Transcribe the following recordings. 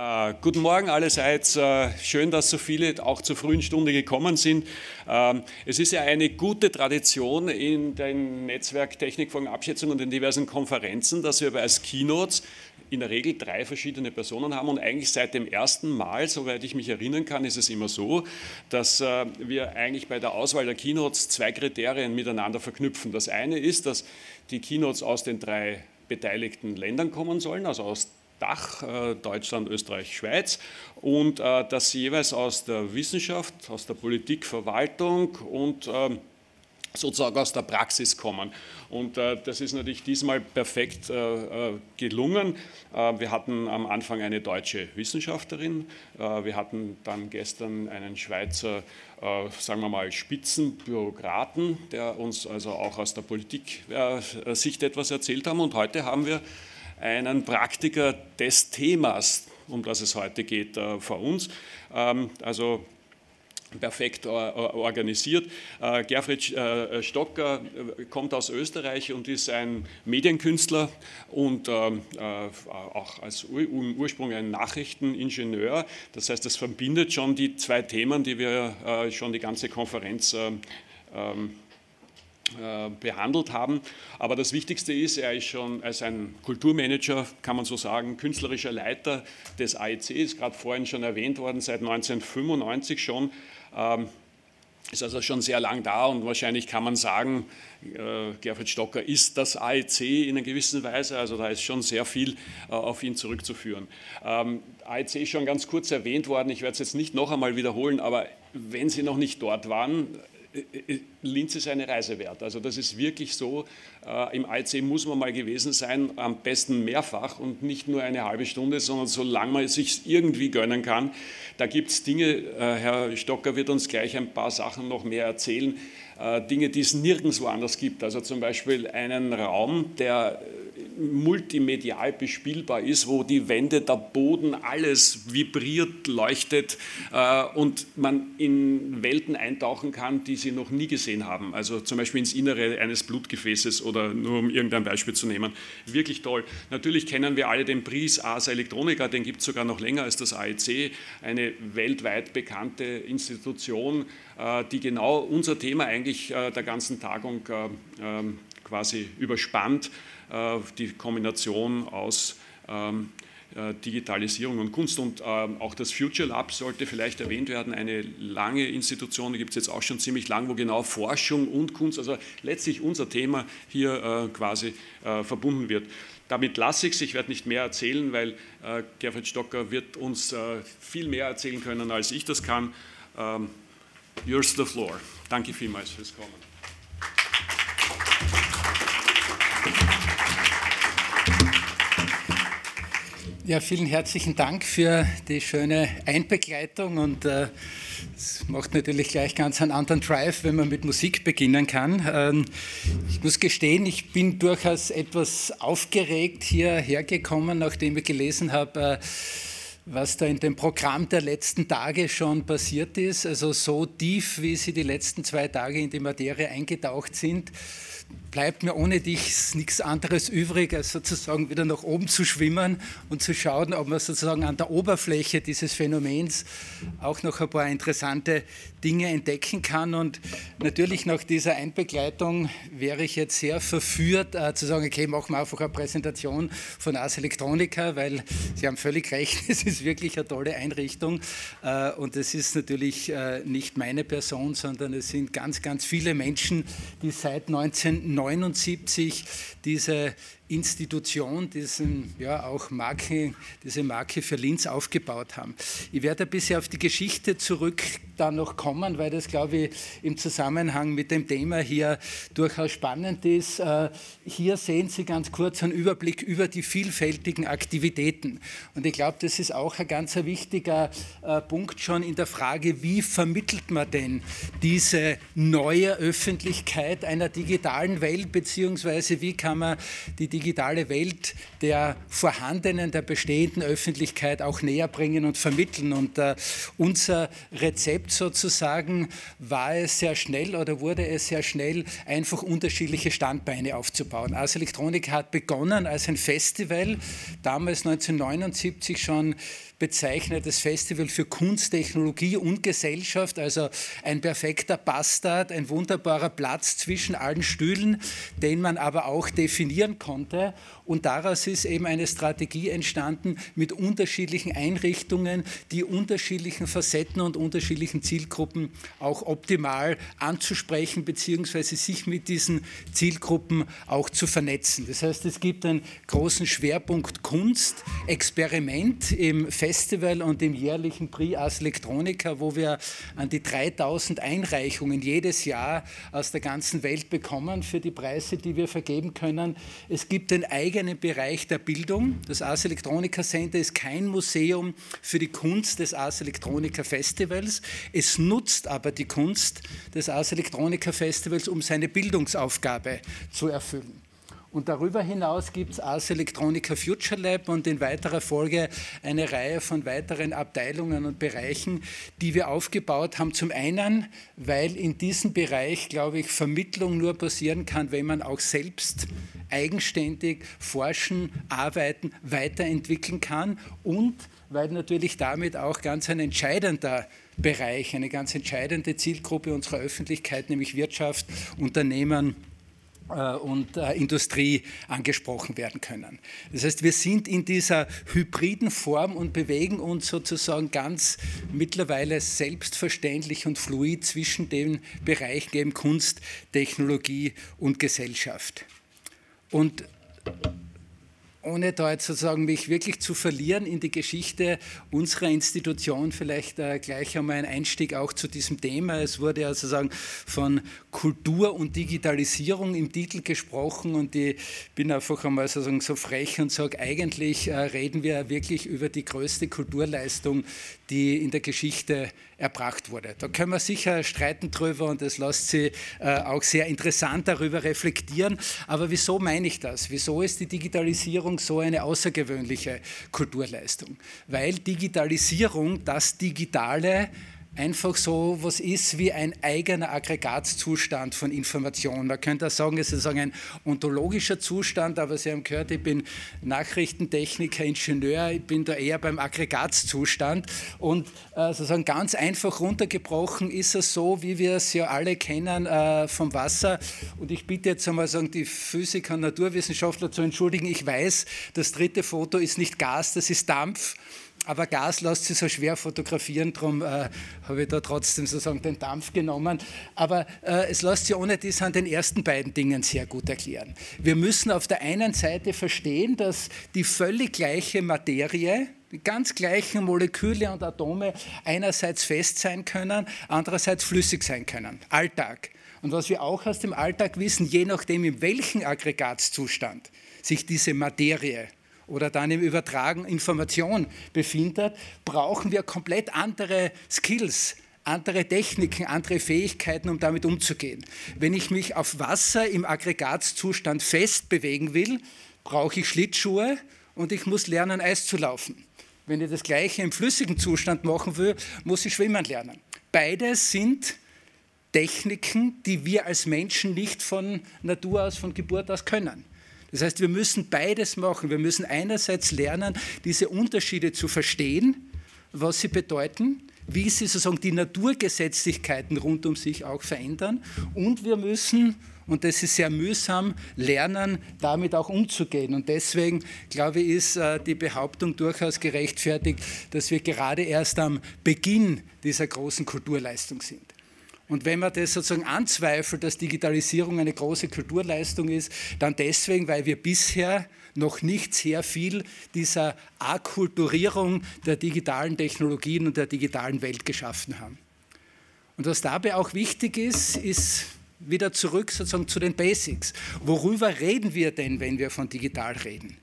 Uh, guten Morgen allerseits. Uh, schön, dass so viele auch zur frühen Stunde gekommen sind. Uh, es ist ja eine gute Tradition in den Netzwerk Technikfolgenabschätzungen und den diversen Konferenzen, dass wir als Keynotes in der Regel drei verschiedene Personen haben und eigentlich seit dem ersten Mal, soweit ich mich erinnern kann, ist es immer so, dass wir eigentlich bei der Auswahl der Keynotes zwei Kriterien miteinander verknüpfen. Das eine ist, dass die Keynotes aus den drei beteiligten Ländern kommen sollen, also aus Dach, äh, Deutschland, Österreich, Schweiz, und äh, dass sie jeweils aus der Wissenschaft, aus der Politik, Verwaltung und ähm, sozusagen aus der Praxis kommen. Und äh, das ist natürlich diesmal perfekt äh, gelungen. Äh, wir hatten am Anfang eine deutsche Wissenschaftlerin, äh, wir hatten dann gestern einen Schweizer, sagen wir mal, Spitzenbürokraten, der uns also auch aus der Politik-Sicht etwas erzählt haben. Und heute haben wir einen Praktiker des Themas, um das es heute geht, äh, vor uns. Ähm, also perfekt organisiert. Äh, Gerfried äh, Stocker kommt aus Österreich und ist ein Medienkünstler und ähm, auch als Ursprung ein Nachrichteningenieur. Das heißt, das verbindet schon die zwei Themen, die wir schon die ganze Konferenz ähm, äh, behandelt haben. Aber das Wichtigste ist, er ist schon als ein Kulturmanager, kann man so sagen, künstlerischer Leiter des AEC, ist gerade vorhin schon erwähnt worden, seit 1995 schon. Ähm, ist also schon sehr lang da und wahrscheinlich kann man sagen, äh, Gerfried Stocker ist das AEC in einer gewissen Weise, also da ist schon sehr viel äh, auf ihn zurückzuführen. Ähm, AEC ist schon ganz kurz erwähnt worden, ich werde es jetzt nicht noch einmal wiederholen, aber wenn Sie noch nicht dort waren, äh, äh, Linz ist eine Reise wert. Also das ist wirklich so, äh, im IC muss man mal gewesen sein, am besten mehrfach und nicht nur eine halbe Stunde, sondern solange man es sich irgendwie gönnen kann. Da gibt es Dinge, äh, Herr Stocker wird uns gleich ein paar Sachen noch mehr erzählen, äh, Dinge, die es nirgendwo anders gibt. Also zum Beispiel einen Raum, der multimedial bespielbar ist, wo die Wände, der Boden, alles vibriert, leuchtet äh, und man in Welten eintauchen kann, die sie noch nie gesehen haben. Also zum Beispiel ins Innere eines Blutgefäßes oder nur um irgendein Beispiel zu nehmen. Wirklich toll. Natürlich kennen wir alle den Pris Asa Electronica, den gibt es sogar noch länger als das AEC, eine weltweit bekannte Institution, äh, die genau unser Thema eigentlich äh, der ganzen Tagung äh, ähm, quasi überspannt. Äh, die Kombination aus ähm, äh, Digitalisierung und Kunst. Und ähm, auch das Future Lab sollte vielleicht erwähnt werden, eine lange Institution, die gibt es jetzt auch schon ziemlich lang, wo genau Forschung und Kunst, also letztlich unser Thema hier äh, quasi verbunden wird. Damit lasse ich es, ich werde nicht mehr erzählen, weil Gerfried Stocker wird uns viel mehr erzählen können, als ich das kann. Ähm, yours the floor. Danke vielmals fürs Kommen. Ja, vielen herzlichen Dank für die schöne Einbegleitung und äh, es äh, macht natürlich gleich ganz einen anderen Drive, wenn man mit Musik beginnen kann. Ähm, ich muss gestehen, ich bin durchaus etwas aufgeregt hierher gekommen, nachdem ich gelesen habe, äh, was da in dem Programm der letzten Tage schon passiert ist. Also so tief, wie Sie die letzten zwei Tage in die Materie eingetaucht sind bleibt mir ohne dich nichts anderes übrig, als sozusagen wieder nach oben zu schwimmen und zu schauen, ob man sozusagen an der Oberfläche dieses Phänomens auch noch ein paar interessante Dinge entdecken kann. Und natürlich nach dieser Einbegleitung wäre ich jetzt sehr verführt, äh, zu sagen, okay, machen wir einfach eine Präsentation von Ars Electronica, weil Sie haben völlig recht, es ist wirklich eine tolle Einrichtung. Äh, und es ist natürlich äh, nicht meine Person, sondern es sind ganz, ganz viele Menschen, die seit 1979 diese Institution, diesen, ja, auch Marke, diese Marke für Linz aufgebaut haben. Ich werde ein bisschen auf die Geschichte zurück dann noch kommen, weil das, glaube ich, im Zusammenhang mit dem Thema hier durchaus spannend ist. Äh, hier sehen Sie ganz kurz einen Überblick über die vielfältigen Aktivitäten. Und ich glaube, das ist auch ein ganz wichtiger äh, Punkt schon in der Frage, wie vermittelt man denn diese neue Öffentlichkeit einer digitalen Welt, beziehungsweise wie kann man die digitale Welt der vorhandenen, der bestehenden Öffentlichkeit auch näher bringen und vermitteln. Und äh, unser Rezept sozusagen war es sehr schnell oder wurde es sehr schnell, einfach unterschiedliche Standbeine aufzubauen. Ars Electronica hat begonnen als ein Festival, damals 1979 schon bezeichnetes Festival für Kunst, Technologie und Gesellschaft, also ein perfekter Bastard, ein wunderbarer Platz zwischen allen Stühlen, den man aber auch definieren konnte. Und daraus ist eben eine Strategie entstanden mit unterschiedlichen Einrichtungen, die unterschiedlichen Facetten und unterschiedlichen Zielgruppen auch optimal anzusprechen, beziehungsweise sich mit diesen Zielgruppen auch zu vernetzen. Das heißt, es gibt einen großen Schwerpunkt Kunst, Experiment im Festival und im jährlichen Prix Ars Electronica, wo wir an die 3000 Einreichungen jedes Jahr aus der ganzen Welt bekommen für die Preise, die wir vergeben können. Es gibt den eigenen eigenen Bereich der Bildung. Das Ars Electronica Center ist kein Museum für die Kunst des Ars Electronica Festivals. Es nutzt aber die Kunst des Ars Electronica Festivals, um seine Bildungsaufgabe zu erfüllen. Und darüber hinaus gibt es Ars Electronica Future Lab und in weiterer Folge eine Reihe von weiteren Abteilungen und Bereichen, die wir aufgebaut haben. Zum einen, weil in diesem Bereich, glaube ich, Vermittlung nur passieren kann, wenn man auch selbst eigenständig forschen, arbeiten, weiterentwickeln kann und weil natürlich damit auch ganz ein entscheidender Bereich, eine ganz entscheidende Zielgruppe unserer Öffentlichkeit, nämlich Wirtschaft, Unternehmen, äh, und äh, Industrie angesprochen werden können. Das heißt, wir sind in dieser hybriden Form und bewegen uns sozusagen ganz mittlerweile selbstverständlich und fluid zwischen den Bereichen eben Kunst, Technologie und Gesellschaft. Und ohne da jetzt sozusagen mich wirklich zu verlieren in die Geschichte unserer Institution, vielleicht äh, gleich einmal ein Einstieg auch zu diesem Thema. Es wurde ja sozusagen von Kultur und Digitalisierung im Titel gesprochen und ich bin einfach einmal sozusagen so frech und sage, eigentlich äh, reden wir wirklich über die größte Kulturleistung, die in der Geschichte erbracht wurde. Da können wir sicher streiten drüber und es lässt sich äh, auch sehr interessant darüber reflektieren. Aber wieso meine ich das? Wieso ist die Digitalisierung so eine außergewöhnliche Kulturleistung? Weil Digitalisierung das Digitale einfach so was ist wie ein eigener Aggregatzustand von Informationen. Man könnte auch sagen, es ist ein ontologischer Zustand, aber Sie haben gehört, ich bin Nachrichtentechniker, Ingenieur, ich bin da eher beim Aggregatzustand. Und äh, sozusagen ganz einfach runtergebrochen ist es so, wie wir es ja alle kennen äh, vom Wasser. Und ich bitte jetzt einmal sagen, die Physiker und Naturwissenschaftler zu entschuldigen, ich weiß, das dritte Foto ist nicht Gas, das ist Dampf aber Gas lässt sich so schwer fotografieren, darum äh, habe ich da trotzdem sozusagen den Dampf genommen. Aber äh, es lässt sich ohne dies an den ersten beiden Dingen sehr gut erklären. Wir müssen auf der einen Seite verstehen, dass die völlig gleiche Materie, die ganz gleichen Moleküle und Atome einerseits fest sein können, andererseits flüssig sein können. Alltag. Und was wir auch aus dem Alltag wissen, je nachdem, in welchem Aggregatzustand sich diese Materie oder dann im Übertragen Information befindet, brauchen wir komplett andere Skills, andere Techniken, andere Fähigkeiten, um damit umzugehen. Wenn ich mich auf Wasser im Aggregatzustand fest bewegen will, brauche ich Schlittschuhe und ich muss lernen, Eis zu laufen. Wenn ich das Gleiche im flüssigen Zustand machen will, muss ich schwimmen lernen. Beides sind Techniken, die wir als Menschen nicht von Natur aus, von Geburt aus können. Das heißt, wir müssen beides machen. Wir müssen einerseits lernen, diese Unterschiede zu verstehen, was sie bedeuten, wie sie sozusagen die Naturgesetzlichkeiten rund um sich auch verändern. Und wir müssen, und das ist sehr mühsam, lernen, damit auch umzugehen. Und deswegen, glaube ich, ist äh, die Behauptung durchaus gerechtfertigt, dass wir gerade erst am Beginn dieser großen Kulturleistung sind. Und wenn man das sozusagen anzweifelt, dass Digitalisierung eine große Kulturleistung ist, dann deswegen, weil wir bisher noch nicht sehr viel dieser Akkulturierung der digitalen Technologien und der digitalen Welt geschaffen haben. Und was dabei auch wichtig ist, ist wieder zurück sozusagen zu den Basics. Worüber reden wir denn, wenn wir von digital reden?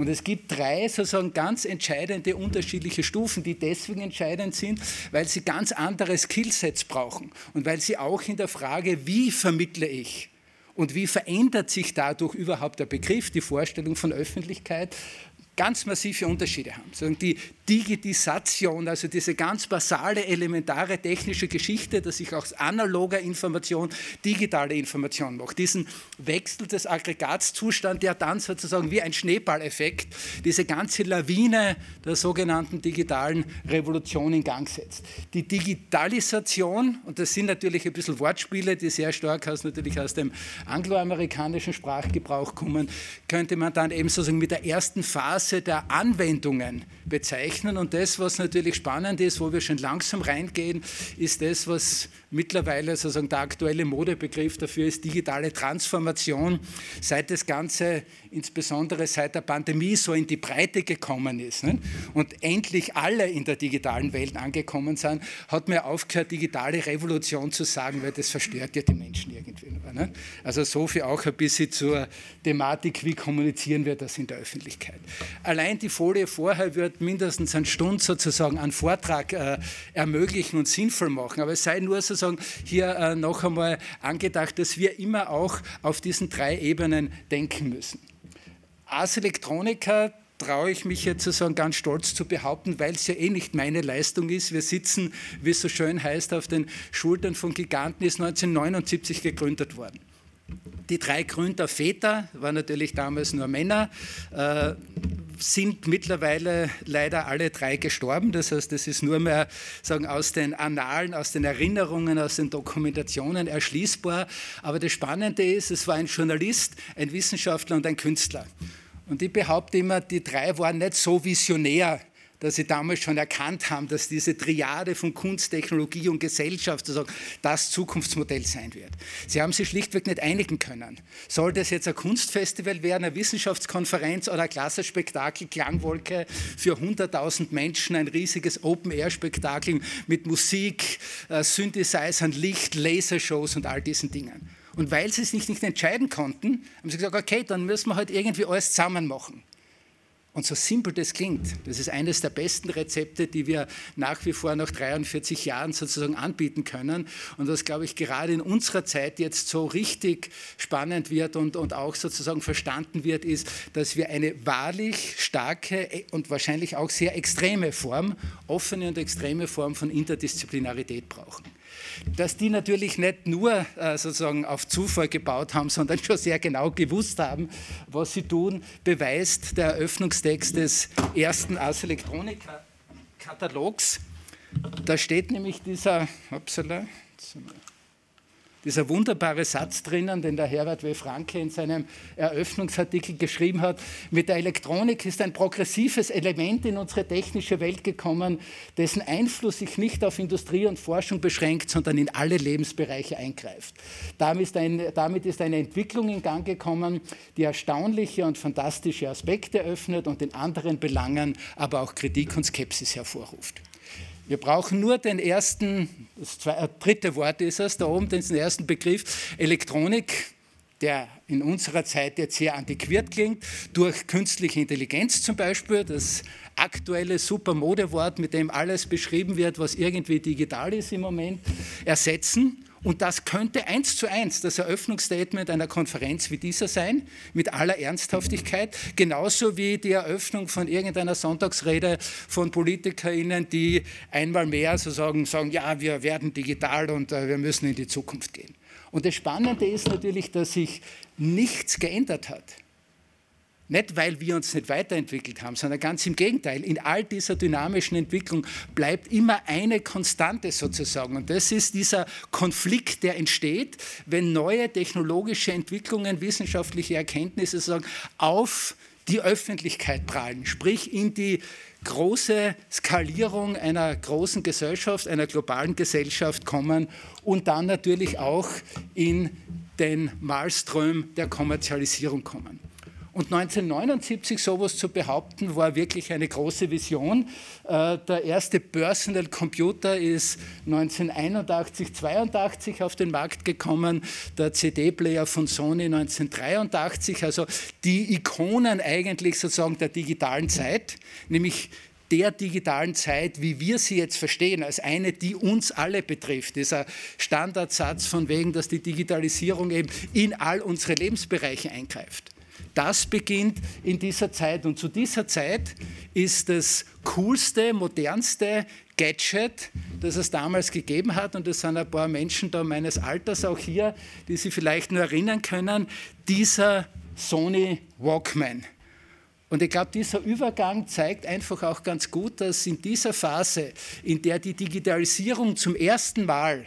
Und es gibt drei sozusagen ganz entscheidende unterschiedliche Stufen, die deswegen entscheidend sind, weil sie ganz andere Skillsets brauchen und weil sie auch in der Frage, wie vermittle ich und wie verändert sich dadurch überhaupt der Begriff, die Vorstellung von Öffentlichkeit, ganz massive Unterschiede haben. Die Digitisation, also diese ganz basale, elementare technische Geschichte, dass ich aus analoger Information digitale Information mache. Diesen Wechsel des Aggregatzustands, der dann sozusagen wie ein Schneeballeffekt diese ganze Lawine der sogenannten digitalen Revolution in Gang setzt. Die Digitalisation, und das sind natürlich ein bisschen Wortspiele, die sehr stark aus, natürlich aus dem angloamerikanischen Sprachgebrauch kommen, könnte man dann eben sozusagen mit der ersten Phase der Anwendungen bezeichnen. Und das, was natürlich spannend ist, wo wir schon langsam reingehen, ist das, was mittlerweile sozusagen der aktuelle Modebegriff dafür ist, digitale Transformation. Seit das Ganze, insbesondere seit der Pandemie, so in die Breite gekommen ist ne? und endlich alle in der digitalen Welt angekommen sind, hat man aufgehört, digitale Revolution zu sagen, weil das verstört ja die Menschen irgendwie. Ne? Also so viel auch ein bisschen zur Thematik, wie kommunizieren wir das in der Öffentlichkeit. Allein die Folie vorher wird mindestens eine Stunde sozusagen einen Vortrag äh, ermöglichen und sinnvoll machen, aber es sei nur sozusagen hier äh, noch einmal angedacht, dass wir immer auch auf diesen drei Ebenen denken müssen. Ars Electronica traue ich mich jetzt sozusagen ganz stolz zu behaupten, weil es ja eh nicht meine Leistung ist. Wir sitzen, wie es so schön heißt, auf den Schultern von Giganten, ist 1979 gegründet worden. Die drei Gründer Väter waren natürlich damals nur Männer, äh, sind mittlerweile leider alle drei gestorben. Das heißt, es ist nur mehr sagen, aus den Annalen, aus den Erinnerungen, aus den Dokumentationen erschließbar. Aber das Spannende ist, es war ein Journalist, ein Wissenschaftler und ein Künstler. Und ich behaupte immer, die drei waren nicht so visionär dass sie damals schon erkannt haben, dass diese Triade von Kunst, Technologie und Gesellschaft sozusagen das Zukunftsmodell sein wird. Sie haben sich schlichtweg nicht einigen können. Soll das jetzt ein Kunstfestival werden, eine Wissenschaftskonferenz oder ein Klassenspektakel, Klangwolke für 100.000 Menschen, ein riesiges Open-Air-Spektakel mit Musik, äh, Synthesizern, Licht, Lasershows und all diesen Dingen. Und weil sie sich nicht entscheiden konnten, haben sie gesagt, okay, dann müssen wir halt irgendwie alles zusammen machen. Und so simpel das klingt, das ist eines der besten Rezepte, die wir nach wie vor nach 43 Jahren sozusagen anbieten können. Und was, glaube ich, gerade in unserer Zeit jetzt so richtig spannend wird und, und auch sozusagen verstanden wird, ist, dass wir eine wahrlich starke und wahrscheinlich auch sehr extreme Form, offene und extreme Form von Interdisziplinarität brauchen dass die natürlich nicht nur äh, sozusagen auf Zufall gebaut haben, sondern schon sehr genau gewusst haben, was sie tun, beweist der Eröffnungstext des ersten Ars Electronica Katalogs. Da steht nämlich dieser, upsala, dieser wunderbare Satz drinnen, den der Herbert W. Franke in seinem Eröffnungsartikel geschrieben hat. Mit der Elektronik ist ein progressives Element in unsere technische Welt gekommen, dessen Einfluss sich nicht auf Industrie und Forschung beschränkt, sondern in alle Lebensbereiche eingreift. Damit ist, ein, damit ist eine Entwicklung in Gang gekommen, die erstaunliche und fantastische Aspekte öffnet und in anderen Belangen aber auch Kritik und Skepsis hervorruft. Wir brauchen nur den ersten, das äh, dritte Wort ist es, da oben den ersten Begriff, Elektronik, der in unserer Zeit jetzt sehr antiquiert klingt, durch künstliche Intelligenz zum Beispiel, das aktuelle super Modewort, mit dem alles beschrieben wird, was irgendwie digital ist im Moment, ersetzen und das könnte eins zu eins das Eröffnungsstatement einer Konferenz wie dieser sein, mit aller Ernsthaftigkeit, genauso wie die Eröffnung von irgendeiner Sonntagsrede von PolitikerInnen, die einmal mehr sozusagen sagen, ja, wir werden digital und äh, wir müssen in die Zukunft gehen. Und das Spannende ist natürlich, dass sich nichts geändert hat. Nicht, weil wir uns nicht weiterentwickelt haben, sondern ganz im Gegenteil. In all dieser dynamischen Entwicklung bleibt immer eine Konstante sozusagen. Und das ist dieser Konflikt, der entsteht, wenn neue technologische Entwicklungen, wissenschaftliche Erkenntnisse sozusagen auf die Öffentlichkeit prallen, sprich in die große Skalierung einer großen Gesellschaft, einer globalen Gesellschaft kommen und dann natürlich auch in den Malström der Kommerzialisierung kommen. Und 1979 sowas zu behaupten, war wirklich eine große Vision. Äh, der erste Personal Computer ist 1981, 82 auf den Markt gekommen, der CD-Player von Sony 1983, also die Ikonen eigentlich sozusagen der digitalen Zeit, nämlich der digitalen Zeit, wie wir sie jetzt verstehen, als eine, die uns alle betrifft. Dieser Standardsatz von wegen, dass die Digitalisierung eben in all unsere Lebensbereiche eingreift. Das beginnt in dieser Zeit. Und zu dieser Zeit ist das coolste, modernste Gadget, das es damals gegeben hat, und es sind ein paar Menschen da meines Alters auch hier, die sich vielleicht nur erinnern können, dieser Sony Walkman. Und ich glaube, dieser Übergang zeigt einfach auch ganz gut, dass in dieser Phase, in der die Digitalisierung zum ersten Mal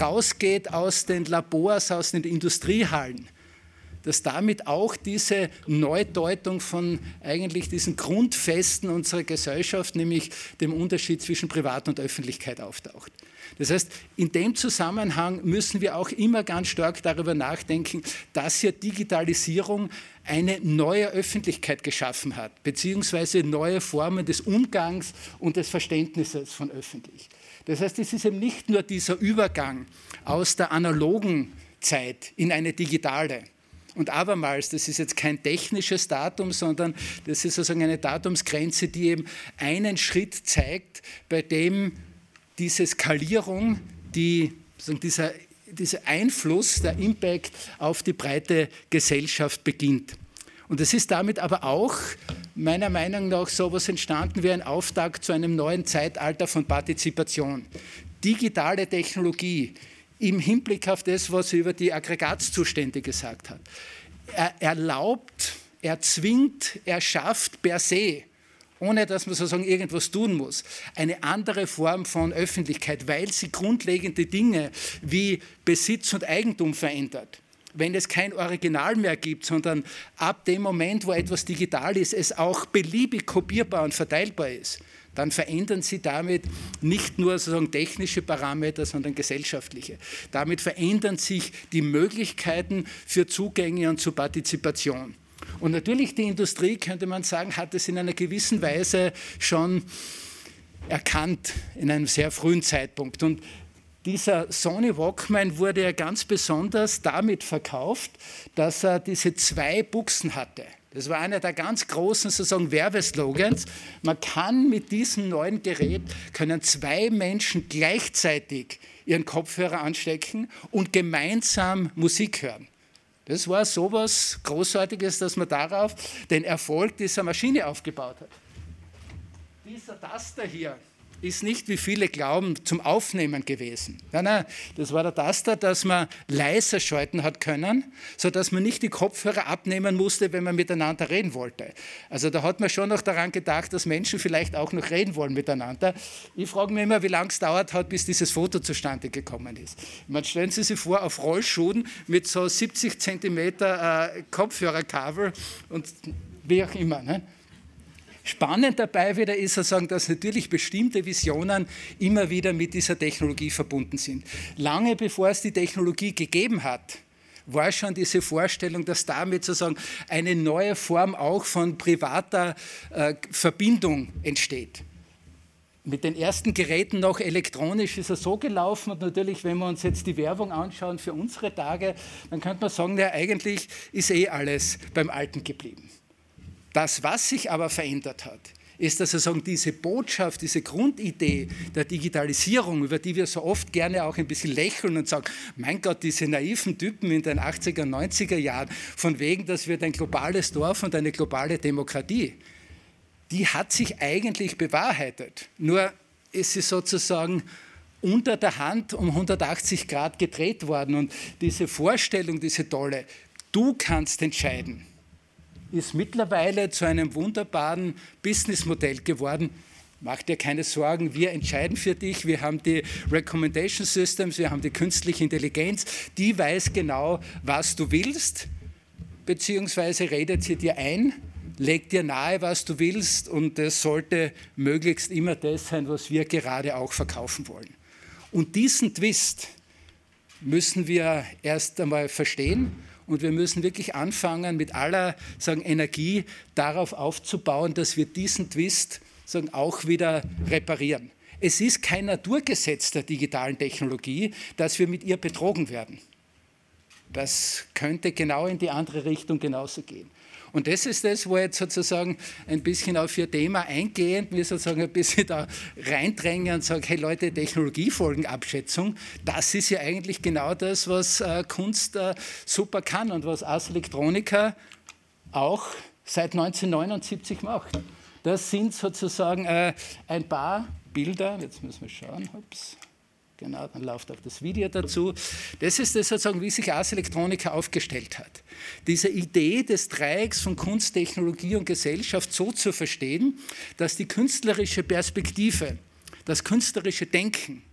rausgeht aus den Labors, aus den Industriehallen, dass damit auch diese Neudeutung von eigentlich diesen Grundfesten unserer Gesellschaft, nämlich dem Unterschied zwischen Privat und Öffentlichkeit auftaucht. Das heißt, in dem Zusammenhang müssen wir auch immer ganz stark darüber nachdenken, dass hier Digitalisierung eine neue Öffentlichkeit geschaffen hat, beziehungsweise neue Formen des Umgangs und des Verständnisses von öffentlich. Das heißt, es ist eben nicht nur dieser Übergang aus der analogen Zeit in eine digitale, und abermals, das ist jetzt kein technisches Datum, sondern das ist sozusagen eine Datumsgrenze, die eben einen Schritt zeigt, bei dem diese Skalierung, die, dieser, dieser Einfluss, der Impact auf die breite Gesellschaft beginnt. Und es ist damit aber auch meiner Meinung nach so etwas entstanden wie ein Auftakt zu einem neuen Zeitalter von Partizipation. Digitale Technologie, im Hinblick auf das, was er über die Aggregatzustände gesagt hat. Er erlaubt, er zwingt, er schafft per se, ohne dass man sozusagen irgendwas tun muss, eine andere Form von Öffentlichkeit, weil sie grundlegende Dinge wie Besitz und Eigentum verändert wenn es kein Original mehr gibt, sondern ab dem Moment, wo etwas digital ist, es auch beliebig kopierbar und verteilbar ist, dann verändern Sie damit nicht nur sozusagen technische Parameter, sondern gesellschaftliche. Damit verändern sich die Möglichkeiten für Zugänge und zur Partizipation. Und natürlich die Industrie, könnte man sagen, hat es in einer gewissen Weise schon erkannt in einem sehr frühen Zeitpunkt. Und dieser Sony Walkman wurde ja ganz besonders damit verkauft, dass er diese zwei Buchsen hatte. Das war einer der ganz großen sozusagen Werbeslogans. Man kann mit diesem neuen Gerät können zwei Menschen gleichzeitig ihren Kopfhörer anstecken und gemeinsam Musik hören. Das war so etwas Großartiges, dass man darauf den Erfolg dieser Maschine aufgebaut hat. Dieser Taster hier, ist nicht, wie viele glauben, zum Aufnehmen gewesen. Nein, nein, das war der Taster, dass man leiser schalten hat können, sodass man nicht die Kopfhörer abnehmen musste, wenn man miteinander reden wollte. Also da hat man schon noch daran gedacht, dass Menschen vielleicht auch noch reden wollen miteinander. Ich frage mich immer, wie lange es dauert hat, bis dieses Foto zustande gekommen ist. Man stellen Sie sich vor, auf Rollschuhen mit so 70 Zentimeter äh, Kopfhörerkabel und wie auch immer. Ne? Spannend dabei wieder ist sozusagen, dass natürlich bestimmte Visionen immer wieder mit dieser Technologie verbunden sind. Lange bevor es die Technologie gegeben hat, war schon diese Vorstellung, dass damit sozusagen eine neue Form auch von privater äh, Verbindung entsteht. Mit den ersten Geräten noch elektronisch ist es so gelaufen und natürlich, wenn wir uns jetzt die Werbung anschauen für unsere Tage, dann könnte man sagen, ja, eigentlich ist eh alles beim Alten geblieben. Das, was sich aber verändert hat, ist, dass sozusagen diese Botschaft, diese Grundidee der Digitalisierung, über die wir so oft gerne auch ein bisschen lächeln und sagen, mein Gott, diese naiven Typen in den 80er, 90er Jahren, von wegen, dass wir ein globales Dorf und eine globale Demokratie, die hat sich eigentlich bewahrheitet. Nur ist sie sozusagen unter der Hand um 180 Grad gedreht worden. Und diese Vorstellung, diese tolle, du kannst entscheiden ist mittlerweile zu einem wunderbaren Businessmodell geworden. Mach dir keine Sorgen, wir entscheiden für dich. Wir haben die Recommendation Systems, wir haben die künstliche Intelligenz, die weiß genau, was du willst, beziehungsweise redet sie dir ein, legt dir nahe, was du willst und das sollte möglichst immer das sein, was wir gerade auch verkaufen wollen. Und diesen Twist müssen wir erst einmal verstehen und wir müssen wirklich anfangen, mit aller sagen, Energie darauf aufzubauen, dass wir diesen Twist sagen, auch wieder reparieren. Es ist kein Naturgesetz der digitalen Technologie, dass wir mit ihr betrogen werden. Das könnte genau in die andere Richtung genauso gehen. Und das ist das, wo jetzt sozusagen ein bisschen auf Ihr Thema eingehend, mir sozusagen ein bisschen da reindrängen und sagen, hey Leute, Technologiefolgenabschätzung, das ist ja eigentlich genau das, was äh, Kunst äh, super kann und was Ars Electronica auch seit 1979 macht. Das sind sozusagen äh, ein paar Bilder, jetzt müssen wir schauen, ups. Genau, dann läuft auch das Video dazu. Das ist das sozusagen, wie sich Ars Electronica aufgestellt hat. Diese Idee des Dreiecks von Kunst, Technologie und Gesellschaft so zu verstehen, dass die künstlerische Perspektive, das künstlerische Denken,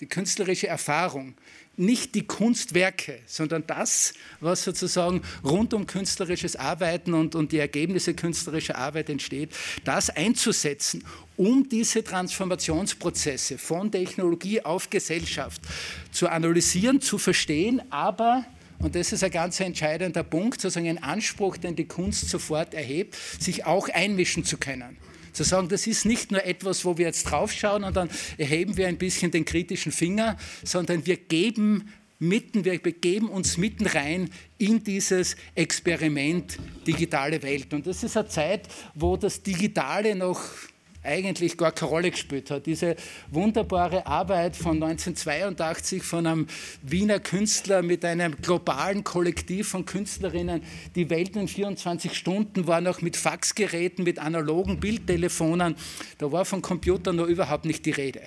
die künstlerische Erfahrung nicht die Kunstwerke, sondern das, was sozusagen rund um künstlerisches Arbeiten und, und die Ergebnisse künstlerischer Arbeit entsteht, das einzusetzen, um diese Transformationsprozesse von Technologie auf Gesellschaft zu analysieren, zu verstehen, aber und das ist ein ganz entscheidender Punkt, sozusagen ein Anspruch, den die Kunst sofort erhebt, sich auch einmischen zu können. Zu sagen, das ist nicht nur etwas, wo wir jetzt draufschauen und dann erheben wir ein bisschen den kritischen Finger, sondern wir geben mitten, wir begeben uns mitten rein in dieses Experiment digitale Welt. Und das ist eine Zeit, wo das Digitale noch eigentlich gar keine Rolle gespielt hat. Diese wunderbare Arbeit von 1982 von einem Wiener Künstler mit einem globalen Kollektiv von Künstlerinnen, die Welt in 24 Stunden war noch mit Faxgeräten, mit analogen Bildtelefonen, da war von Computern noch überhaupt nicht die Rede.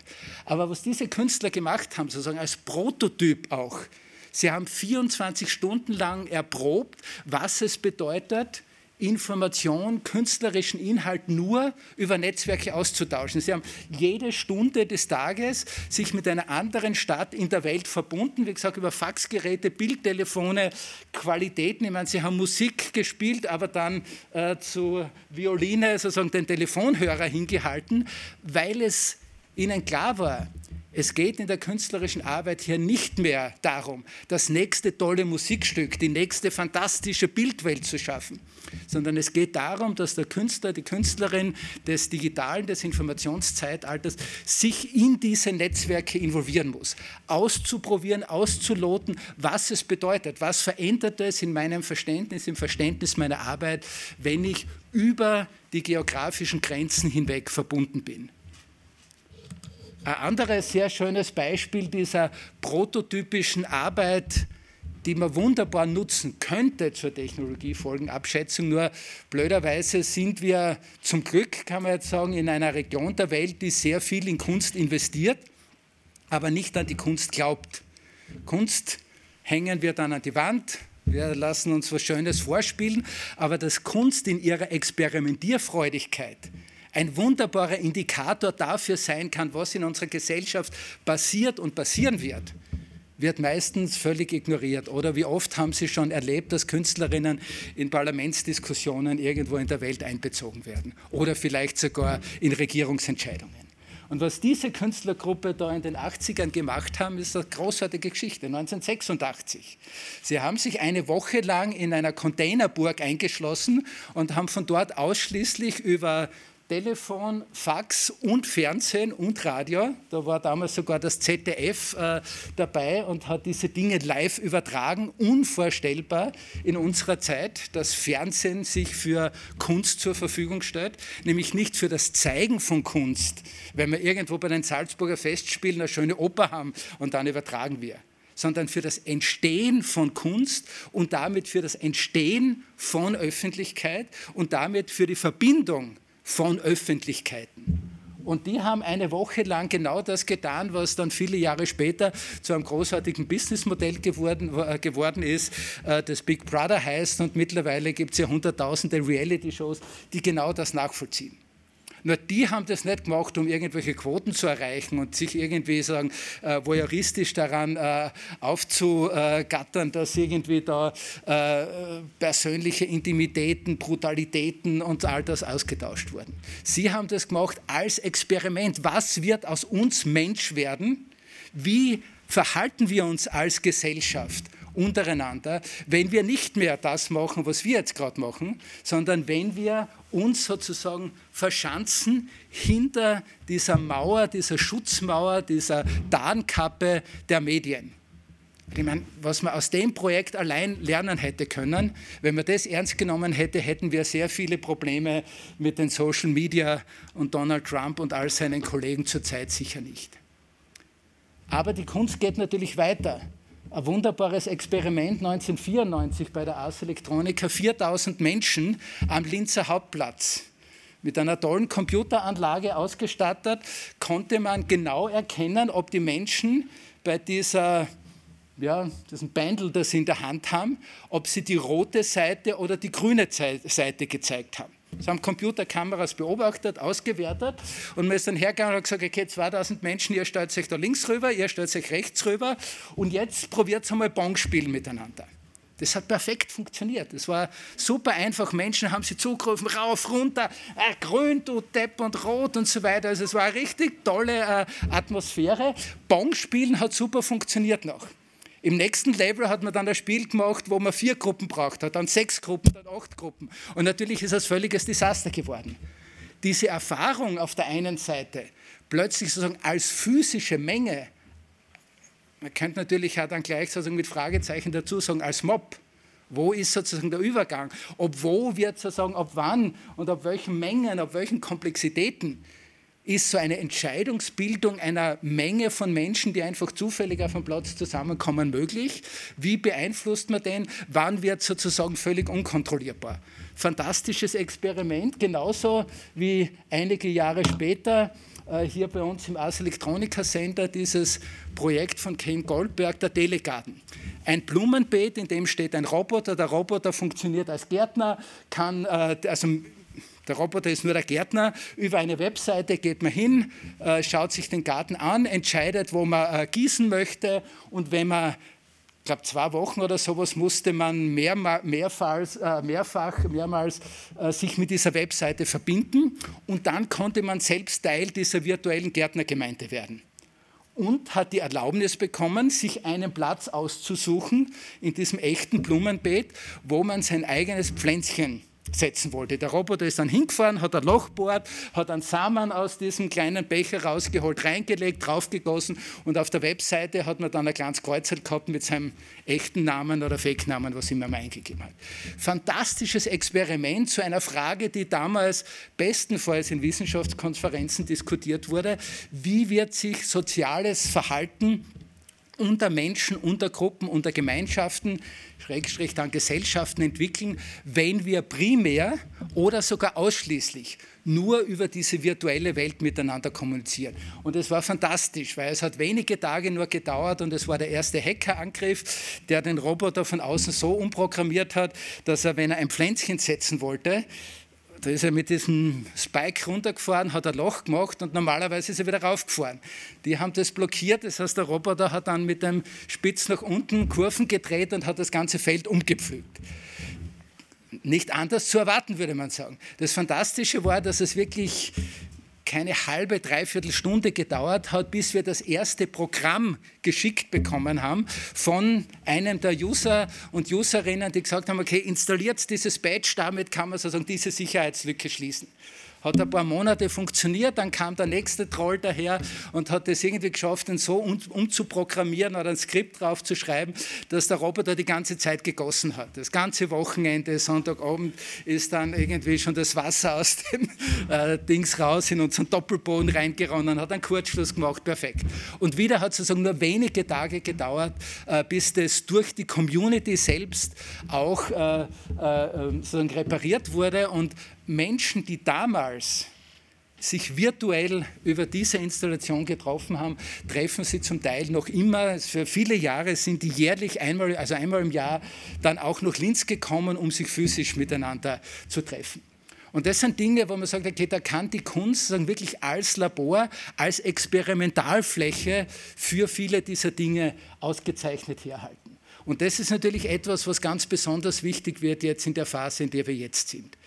Aber was diese Künstler gemacht haben, sozusagen als Prototyp auch, sie haben 24 Stunden lang erprobt, was es bedeutet, Information, künstlerischen Inhalt nur über Netzwerke auszutauschen. Sie haben jede Stunde des Tages sich mit einer anderen Stadt in der Welt verbunden, wie gesagt, über Faxgeräte, Bildtelefone, Qualitäten. Ich meine, sie haben Musik gespielt, aber dann äh, zu Violine sozusagen den Telefonhörer hingehalten, weil es ihnen klar war, es geht in der künstlerischen Arbeit hier nicht mehr darum, das nächste tolle Musikstück, die nächste fantastische Bildwelt zu schaffen, sondern es geht darum, dass der Künstler, die Künstlerin des digitalen, des Informationszeitalters sich in diese Netzwerke involvieren muss, auszuprobieren, auszuloten, was es bedeutet, was verändert es in meinem Verständnis, im Verständnis meiner Arbeit, wenn ich über die geografischen Grenzen hinweg verbunden bin. Ein anderes sehr schönes Beispiel dieser prototypischen Arbeit, die man wunderbar nutzen könnte zur Technologiefolgenabschätzung. Nur blöderweise sind wir zum Glück, kann man jetzt sagen, in einer Region der Welt, die sehr viel in Kunst investiert, aber nicht an die Kunst glaubt. Kunst hängen wir dann an die Wand, wir lassen uns was Schönes vorspielen, aber dass Kunst in ihrer Experimentierfreudigkeit ein wunderbarer Indikator dafür sein kann, was in unserer Gesellschaft passiert und passieren wird, wird meistens völlig ignoriert. Oder wie oft haben Sie schon erlebt, dass Künstlerinnen in Parlamentsdiskussionen irgendwo in der Welt einbezogen werden oder vielleicht sogar in Regierungsentscheidungen. Und was diese Künstlergruppe da in den 80ern gemacht haben, ist eine großartige Geschichte. 1986. Sie haben sich eine Woche lang in einer Containerburg eingeschlossen und haben von dort ausschließlich über Telefon, Fax und Fernsehen und Radio. Da war damals sogar das ZDF äh, dabei und hat diese Dinge live übertragen. Unvorstellbar in unserer Zeit, dass Fernsehen sich für Kunst zur Verfügung stellt, nämlich nicht für das Zeigen von Kunst, wenn wir irgendwo bei den Salzburger Festspielen eine schöne Oper haben und dann übertragen wir sondern für das Entstehen von Kunst und damit für das Entstehen von Öffentlichkeit und damit für die Verbindung von Öffentlichkeiten. Und die haben eine Woche lang genau das getan, was dann viele Jahre später zu einem großartigen Businessmodell geworden, äh, geworden ist, äh, das Big Brother heißt. Und mittlerweile gibt es ja hunderttausende Reality-Shows, die genau das nachvollziehen. Nur die haben das nicht gemacht, um irgendwelche Quoten zu erreichen und sich irgendwie sagen, äh, voyeuristisch daran äh, aufzugattern, dass irgendwie da äh, persönliche Intimitäten, Brutalitäten und all das ausgetauscht wurden. Sie haben das gemacht als Experiment. Was wird aus uns Mensch werden? Wie verhalten wir uns als Gesellschaft? Untereinander, wenn wir nicht mehr das machen, was wir jetzt gerade machen, sondern wenn wir uns sozusagen verschanzen hinter dieser Mauer, dieser Schutzmauer, dieser Tarnkappe der Medien. Ich meine, was man aus dem Projekt allein lernen hätte können, wenn man das ernst genommen hätte, hätten wir sehr viele Probleme mit den Social Media und Donald Trump und all seinen Kollegen zurzeit sicher nicht. Aber die Kunst geht natürlich weiter. Ein wunderbares Experiment 1994 bei der Ars Electronica, 4000 Menschen am Linzer Hauptplatz. Mit einer tollen Computeranlage ausgestattet, konnte man genau erkennen, ob die Menschen bei dieser ja, diesem Bändel, das sie in der Hand haben, ob sie die rote Seite oder die grüne Seite gezeigt haben. Das haben Computerkameras beobachtet, ausgewertet und man ist dann hergegangen und gesagt, okay, 2000 Menschen, ihr stellt euch da links rüber, ihr stellt euch rechts rüber und jetzt probiert einmal Bong spielen miteinander. Das hat perfekt funktioniert. Das war super einfach. Menschen haben sie zugerufen, rauf, runter, äh, grün, du Depp und rot und so weiter. Also es war eine richtig tolle äh, Atmosphäre. Bong spielen hat super funktioniert noch. Im nächsten Level hat man dann ein Spiel gemacht, wo man vier Gruppen braucht hat, dann sechs Gruppen, dann acht Gruppen. Und natürlich ist das völliges Desaster geworden. Diese Erfahrung auf der einen Seite, plötzlich sozusagen als physische Menge, man könnte natürlich auch dann gleich sozusagen mit Fragezeichen dazu sagen, als Mob. Wo ist sozusagen der Übergang? Ob wo wird sozusagen, ob wann und ab welchen Mengen, ab welchen Komplexitäten ist so eine Entscheidungsbildung einer Menge von Menschen, die einfach zufällig auf dem Platz zusammenkommen, möglich? Wie beeinflusst man den? Wann wird sozusagen völlig unkontrollierbar? Fantastisches Experiment, genauso wie einige Jahre später äh, hier bei uns im Ars Electronica Center dieses Projekt von Ken Goldberg, der Telegarten. Ein Blumenbeet, in dem steht ein Roboter. Der Roboter funktioniert als Gärtner, kann äh, also der Roboter ist nur der Gärtner. Über eine Webseite geht man hin, äh, schaut sich den Garten an, entscheidet, wo man äh, gießen möchte und wenn man ich glaube, zwei Wochen oder sowas musste man mehr, mehrfach, äh, mehrfach, mehrmals sich mit dieser Webseite verbinden und dann konnte man selbst Teil dieser virtuellen Gärtnergemeinde werden. Und hat die Erlaubnis bekommen, sich einen Platz auszusuchen in diesem echten Blumenbeet, wo man sein eigenes Pflänzchen setzen wollte. Der Roboter ist dann hingefahren, hat ein Loch bohrt, hat einen Samen aus diesem kleinen Becher rausgeholt, reingelegt, draufgegossen und auf der Webseite hat man dann ein kleines Kreuz gehabt mit seinem echten Namen oder Fake-Namen, was immer mal eingegeben hat. Fantastisches Experiment zu einer Frage, die damals bestenfalls in Wissenschaftskonferenzen diskutiert wurde. Wie wird sich soziales Verhalten unter Menschen, unter Gruppen, unter Gemeinschaften, Schrägstrich dann Gesellschaften entwickeln, wenn wir primär oder sogar ausschließlich nur über diese virtuelle Welt miteinander kommunizieren. Und es war fantastisch, weil es hat wenige Tage nur gedauert und es war der erste Hackerangriff, der den Roboter von außen so umprogrammiert hat, dass er, wenn er ein Pflänzchen setzen wollte, da ist er mit diesem Spike runtergefahren, hat ein Loch gemacht und normalerweise ist er wieder raufgefahren. Die haben das blockiert, das heißt, der Roboter hat dann mit dem Spitz nach unten Kurven gedreht und hat das ganze Feld umgepflügt. Nicht anders zu erwarten, würde man sagen. Das Fantastische war, dass es wirklich keine halbe, dreiviertel Stunde gedauert hat, bis wir das erste Programm geschickt bekommen haben von einem der User und Userinnen, die gesagt haben, okay, installiert dieses Badge, damit kann man sozusagen diese Sicherheitslücke schließen. Hat ein paar Monate funktioniert, dann kam der nächste Troll daher und hat es irgendwie geschafft, ihn so umzuprogrammieren oder ein Skript drauf zu schreiben, dass der Roboter die ganze Zeit gegossen hat. Das ganze Wochenende, Sonntagabend, ist dann irgendwie schon das Wasser aus dem äh, Dings raus in unseren Doppelboden reingeronnen, hat einen Kurzschluss gemacht, perfekt. Und wieder hat es sozusagen nur wenige Tage gedauert, äh, bis das durch die Community selbst auch äh, äh sozusagen repariert wurde und Menschen, die damals sich virtuell über diese Installation getroffen haben, treffen sie zum Teil noch immer. Für viele Jahre sind die jährlich einmal, also einmal im Jahr, dann auch nach Linz gekommen, um sich physisch miteinander zu treffen. Und das sind Dinge, wo man sagt, okay, da kann die Kunst wirklich als Labor, als Experimentalfläche für viele dieser Dinge ausgezeichnet herhalten. Und das ist natürlich etwas, was ganz besonders wichtig wird jetzt in der Phase, in der wir jetzt sind.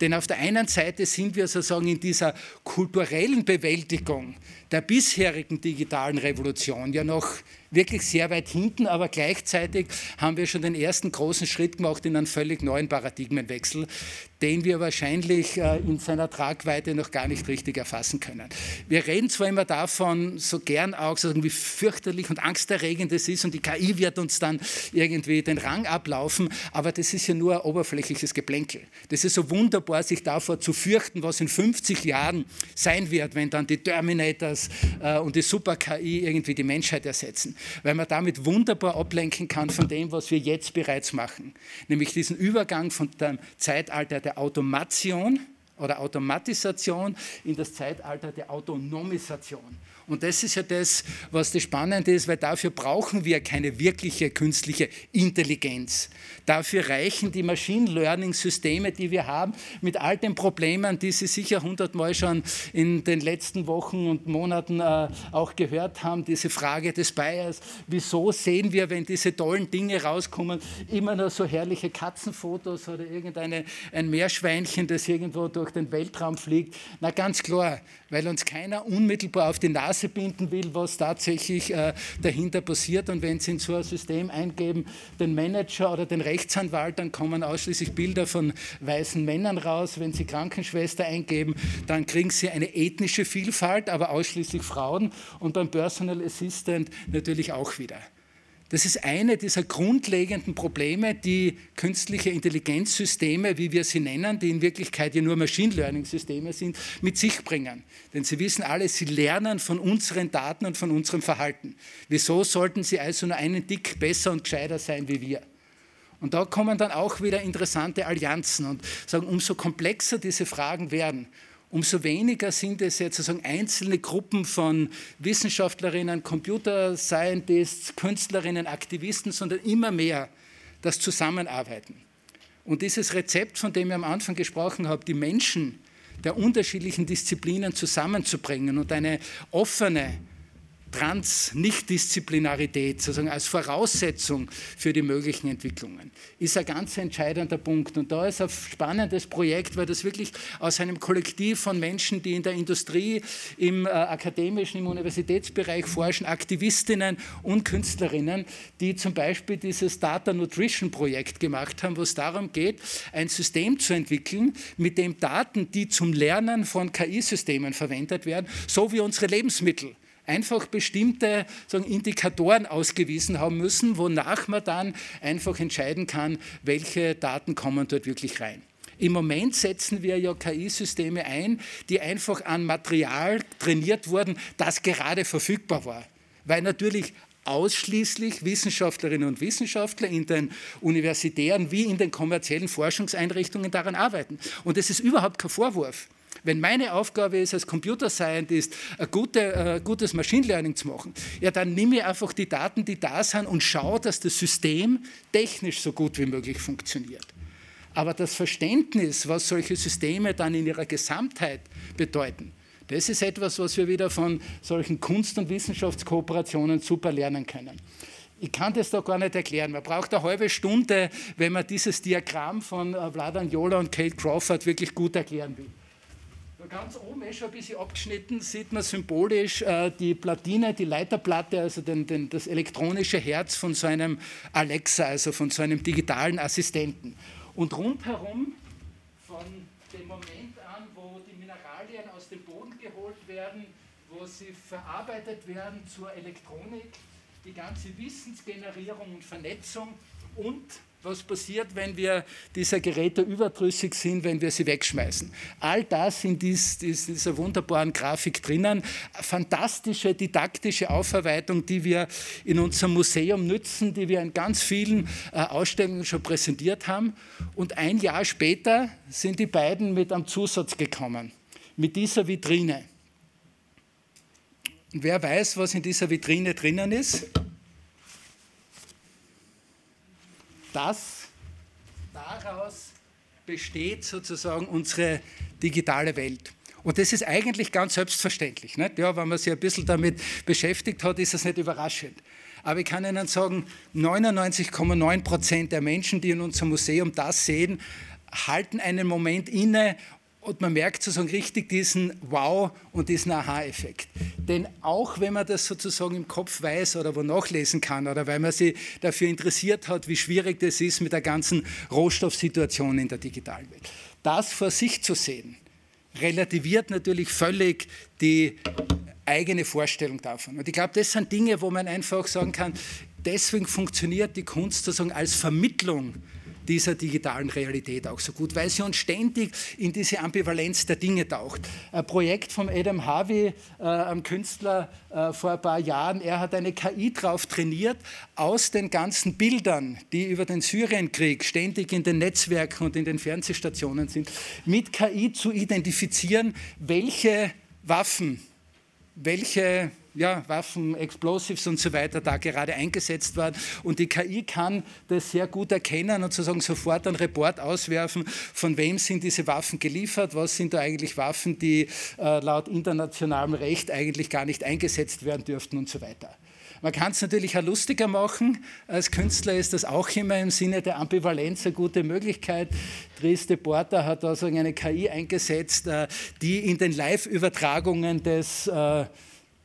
Denn auf der einen Seite sind wir sozusagen in dieser kulturellen Bewältigung der bisherigen digitalen Revolution ja noch wirklich sehr weit hinten, aber gleichzeitig haben wir schon den ersten großen Schritt gemacht in einen völlig neuen Paradigmenwechsel, den wir wahrscheinlich äh, in seiner Tragweite noch gar nicht richtig erfassen können. Wir reden zwar immer davon, so gern auch, wie fürchterlich und angsterregend es ist und die KI wird uns dann irgendwie den Rang ablaufen, aber das ist ja nur ein oberflächliches Geplänkel. Das ist so wunderbar, sich davor zu fürchten, was in 50 Jahren sein wird, wenn dann die Terminators äh, und die Super-KI irgendwie die Menschheit ersetzen weil man damit wunderbar ablenken kann von dem, was wir jetzt bereits machen, nämlich diesen Übergang von dem Zeitalter der Automation oder Automatisation in das Zeitalter der Autonomisation. Und das ist ja das, was das Spannende ist, weil dafür brauchen wir keine wirkliche künstliche Intelligenz. Dafür reichen die Machine Learning-Systeme, die wir haben, mit all den Problemen, die Sie sicher hundertmal schon in den letzten Wochen und Monaten äh, auch gehört haben, diese Frage des Bias. Wieso sehen wir, wenn diese tollen Dinge rauskommen, immer nur so herrliche Katzenfotos oder irgendein ein Meerschweinchen, das irgendwo durch den Weltraum fliegt? Na ganz klar, weil uns keiner unmittelbar auf die Nase binden will, was tatsächlich äh, dahinter passiert. Und wenn Sie in so ein System eingeben, den Manager oder den Rechtsanwalt, dann kommen ausschließlich Bilder von weißen Männern raus. Wenn Sie Krankenschwester eingeben, dann kriegen Sie eine ethnische Vielfalt, aber ausschließlich Frauen. Und beim Personal Assistant natürlich auch wieder. Das ist eine dieser grundlegenden Probleme, die künstliche Intelligenzsysteme, wie wir sie nennen, die in Wirklichkeit ja nur Machine Learning-Systeme sind, mit sich bringen. Denn sie wissen alle, sie lernen von unseren Daten und von unserem Verhalten. Wieso sollten sie also nur einen Dick besser und gescheiter sein wie wir? Und da kommen dann auch wieder interessante Allianzen und sagen, umso komplexer diese Fragen werden, umso weniger sind es jetzt sozusagen einzelne Gruppen von Wissenschaftlerinnen, Computer Scientists, Künstlerinnen, Aktivisten, sondern immer mehr das Zusammenarbeiten. Und dieses Rezept, von dem ich am Anfang gesprochen habe, die Menschen der unterschiedlichen Disziplinen zusammenzubringen und eine offene, Trans-Nichtdisziplinarität sozusagen als Voraussetzung für die möglichen Entwicklungen, ist ein ganz entscheidender Punkt. Und da ist ein spannendes Projekt, weil das wirklich aus einem Kollektiv von Menschen, die in der Industrie, im äh, akademischen, im Universitätsbereich forschen, Aktivistinnen und Künstlerinnen, die zum Beispiel dieses Data Nutrition Projekt gemacht haben, wo es darum geht, ein System zu entwickeln, mit dem Daten, die zum Lernen von KI-Systemen verwendet werden, so wie unsere Lebensmittel, einfach bestimmte sagen, Indikatoren ausgewiesen haben müssen, wonach man dann einfach entscheiden kann, welche Daten kommen dort wirklich rein. Im Moment setzen wir ja KI-Systeme ein, die einfach an Material trainiert wurden, das gerade verfügbar war. Weil natürlich ausschließlich Wissenschaftlerinnen und Wissenschaftler in den universitären wie in den kommerziellen Forschungseinrichtungen daran arbeiten. Und das ist überhaupt kein Vorwurf. Wenn meine Aufgabe ist, als Computer Scientist ein gute, äh, gutes Machine Learning zu machen, ja, dann nehme ich einfach die Daten, die da sind und schaue, dass das System technisch so gut wie möglich funktioniert. Aber das Verständnis, was solche Systeme dann in ihrer Gesamtheit bedeuten, das ist etwas, was wir wieder von solchen Kunst- und Wissenschaftskooperationen super lernen können. Ich kann das da gar nicht erklären. Man braucht eine halbe Stunde, wenn man dieses Diagramm von äh, Vladan Jola und Kate Crawford wirklich gut erklären will. Ganz oben ist schon ein bisschen abgeschnitten, sieht man symbolisch äh, die Platine, die Leiterplatte, also den, den, das elektronische Herz von so einem Alexa, also von so einem digitalen Assistenten. Und rundherum, von dem Moment an, wo die Mineralien aus dem Boden geholt werden, wo sie verarbeitet werden zur Elektronik, die ganze Wissensgenerierung und Vernetzung und was passiert, wenn wir dieser Geräte überdrüssig sind, wenn wir sie wegschmeißen. All das in dieser wunderbaren Grafik drinnen. Fantastische didaktische Aufarbeitung, die wir in unserem Museum nützen, die wir in ganz vielen äh, Ausstellungen schon präsentiert haben. Und ein Jahr später sind die beiden mit einem Zusatz gekommen, mit dieser Vitrine. Und wer weiß, was in dieser Vitrine drinnen ist? Das, daraus besteht sozusagen unsere digitale Welt. Und das ist eigentlich ganz selbstverständlich. Nicht? Ja, wenn man sich ein bisschen damit beschäftigt hat, ist das nicht überraschend. Aber ich kann Ihnen sagen, 99,9 Prozent der Menschen, die in unserem Museum das sehen, halten einen Moment inne und man merkt sozusagen richtig diesen Wow und diesen Aha-Effekt. Denn auch wenn man das sozusagen im Kopf weiß oder wo nachlesen kann oder weil man sich dafür interessiert hat, wie schwierig das ist mit der ganzen Rohstoffsituation in der digitalen Welt, das vor sich zu sehen, relativiert natürlich völlig die eigene Vorstellung davon. Und ich glaube, das sind Dinge, wo man einfach sagen kann, deswegen funktioniert die Kunst sozusagen als Vermittlung dieser digitalen Realität auch so gut, weil sie uns ständig in diese Ambivalenz der Dinge taucht. Ein Projekt von Adam Harvey, äh, einem Künstler äh, vor ein paar Jahren, er hat eine KI drauf trainiert, aus den ganzen Bildern, die über den Syrienkrieg ständig in den Netzwerken und in den Fernsehstationen sind, mit KI zu identifizieren, welche Waffen, welche ja, Waffen, Explosives und so weiter da gerade eingesetzt werden. Und die KI kann das sehr gut erkennen und sozusagen sofort einen Report auswerfen, von wem sind diese Waffen geliefert, was sind da eigentlich Waffen, die äh, laut internationalem Recht eigentlich gar nicht eingesetzt werden dürften und so weiter. Man kann es natürlich auch lustiger machen. Als Künstler ist das auch immer im Sinne der Ambivalenz eine gute Möglichkeit. Triste Porter hat da so eine KI eingesetzt, äh, die in den Live-Übertragungen des äh,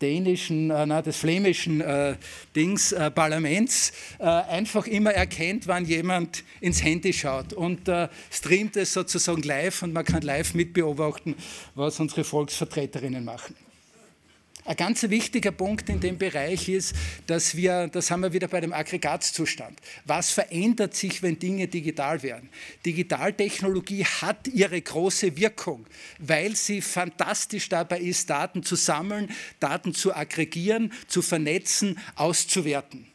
dänischen, äh, na, des flämischen äh, Dings, äh, Parlaments äh, einfach immer erkennt, wann jemand ins Handy schaut und äh, streamt es sozusagen live und man kann live mitbeobachten, was unsere Volksvertreterinnen machen. Ein ganz wichtiger Punkt in dem Bereich ist, dass wir, das haben wir wieder bei dem Aggregatzustand. Was verändert sich, wenn Dinge digital werden? Digitaltechnologie hat ihre große Wirkung, weil sie fantastisch dabei ist, Daten zu sammeln, Daten zu aggregieren, zu vernetzen, auszuwerten.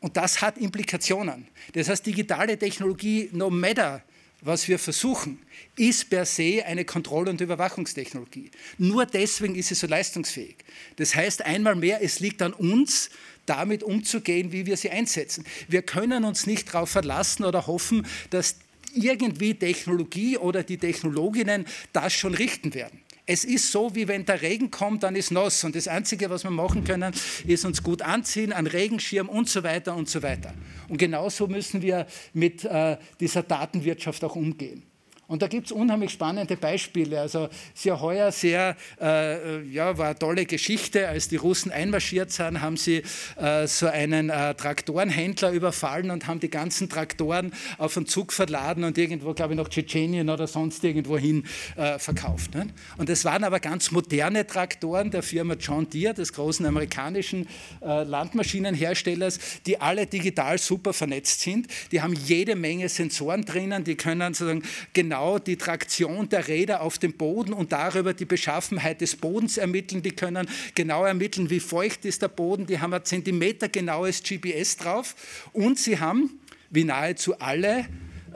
Und das hat Implikationen. Das heißt, digitale Technologie, no matter was wir versuchen, ist per se eine Kontroll- und Überwachungstechnologie. Nur deswegen ist sie so leistungsfähig. Das heißt einmal mehr, es liegt an uns, damit umzugehen, wie wir sie einsetzen. Wir können uns nicht darauf verlassen oder hoffen, dass irgendwie Technologie oder die Technologinnen das schon richten werden. Es ist so, wie wenn der Regen kommt, dann ist nass. Und das Einzige, was wir machen können, ist uns gut anziehen, einen Regenschirm und so weiter und so weiter. Und genauso müssen wir mit äh, dieser Datenwirtschaft auch umgehen. Und da gibt es unheimlich spannende Beispiele. Also sehr heuer sehr, äh, ja, war eine tolle Geschichte. Als die Russen einmarschiert sind, haben sie äh, so einen äh, Traktorenhändler überfallen und haben die ganzen Traktoren auf einen Zug verladen und irgendwo, glaube ich, nach Tschetschenien oder sonst irgendwo hin äh, verkauft. Ne? Und das waren aber ganz moderne Traktoren der Firma John Deere, des großen amerikanischen äh, Landmaschinenherstellers, die alle digital super vernetzt sind. Die haben jede Menge Sensoren drinnen, die können sozusagen genau genau die Traktion der Räder auf dem Boden und darüber die Beschaffenheit des Bodens ermitteln. Die können genau ermitteln, wie feucht ist der Boden. Die haben ein zentimetergenaues GPS drauf und sie haben, wie nahezu alle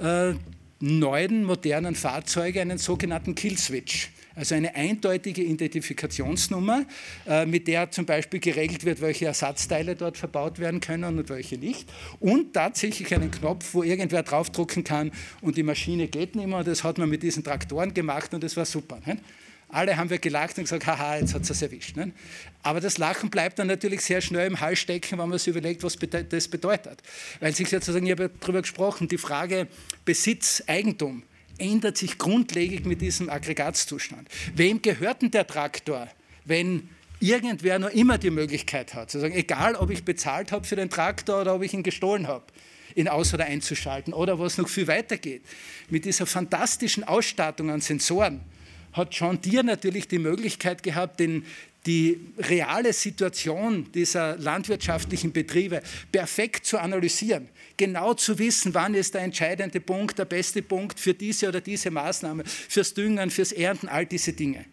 äh, neuen modernen Fahrzeuge, einen sogenannten Killswitch. Also eine eindeutige Identifikationsnummer, äh, mit der zum Beispiel geregelt wird, welche Ersatzteile dort verbaut werden können und welche nicht. Und tatsächlich einen Knopf, wo irgendwer draufdrucken kann und die Maschine geht nicht mehr. Das hat man mit diesen Traktoren gemacht und das war super. Ne? Alle haben wir gelacht und gesagt, haha, jetzt hat es erwischt. Ne? Aber das Lachen bleibt dann natürlich sehr schnell im Hals stecken, wenn man sich überlegt, was das bedeutet. Weil sich sozusagen, ich habe darüber gesprochen, die Frage Besitz, Eigentum, ändert sich grundlegend mit diesem Aggregatzustand. Wem gehört denn der Traktor, wenn irgendwer noch immer die Möglichkeit hat, zu sagen, egal ob ich bezahlt habe für den Traktor oder ob ich ihn gestohlen habe, ihn aus- oder einzuschalten oder was noch viel weiter geht. Mit dieser fantastischen Ausstattung an Sensoren hat John Deere natürlich die Möglichkeit gehabt, den, die reale Situation dieser landwirtschaftlichen Betriebe perfekt zu analysieren, genau zu wissen, wann ist der entscheidende Punkt, der beste Punkt für diese oder diese Maßnahme, fürs Düngen, fürs Ernten, all diese Dinge.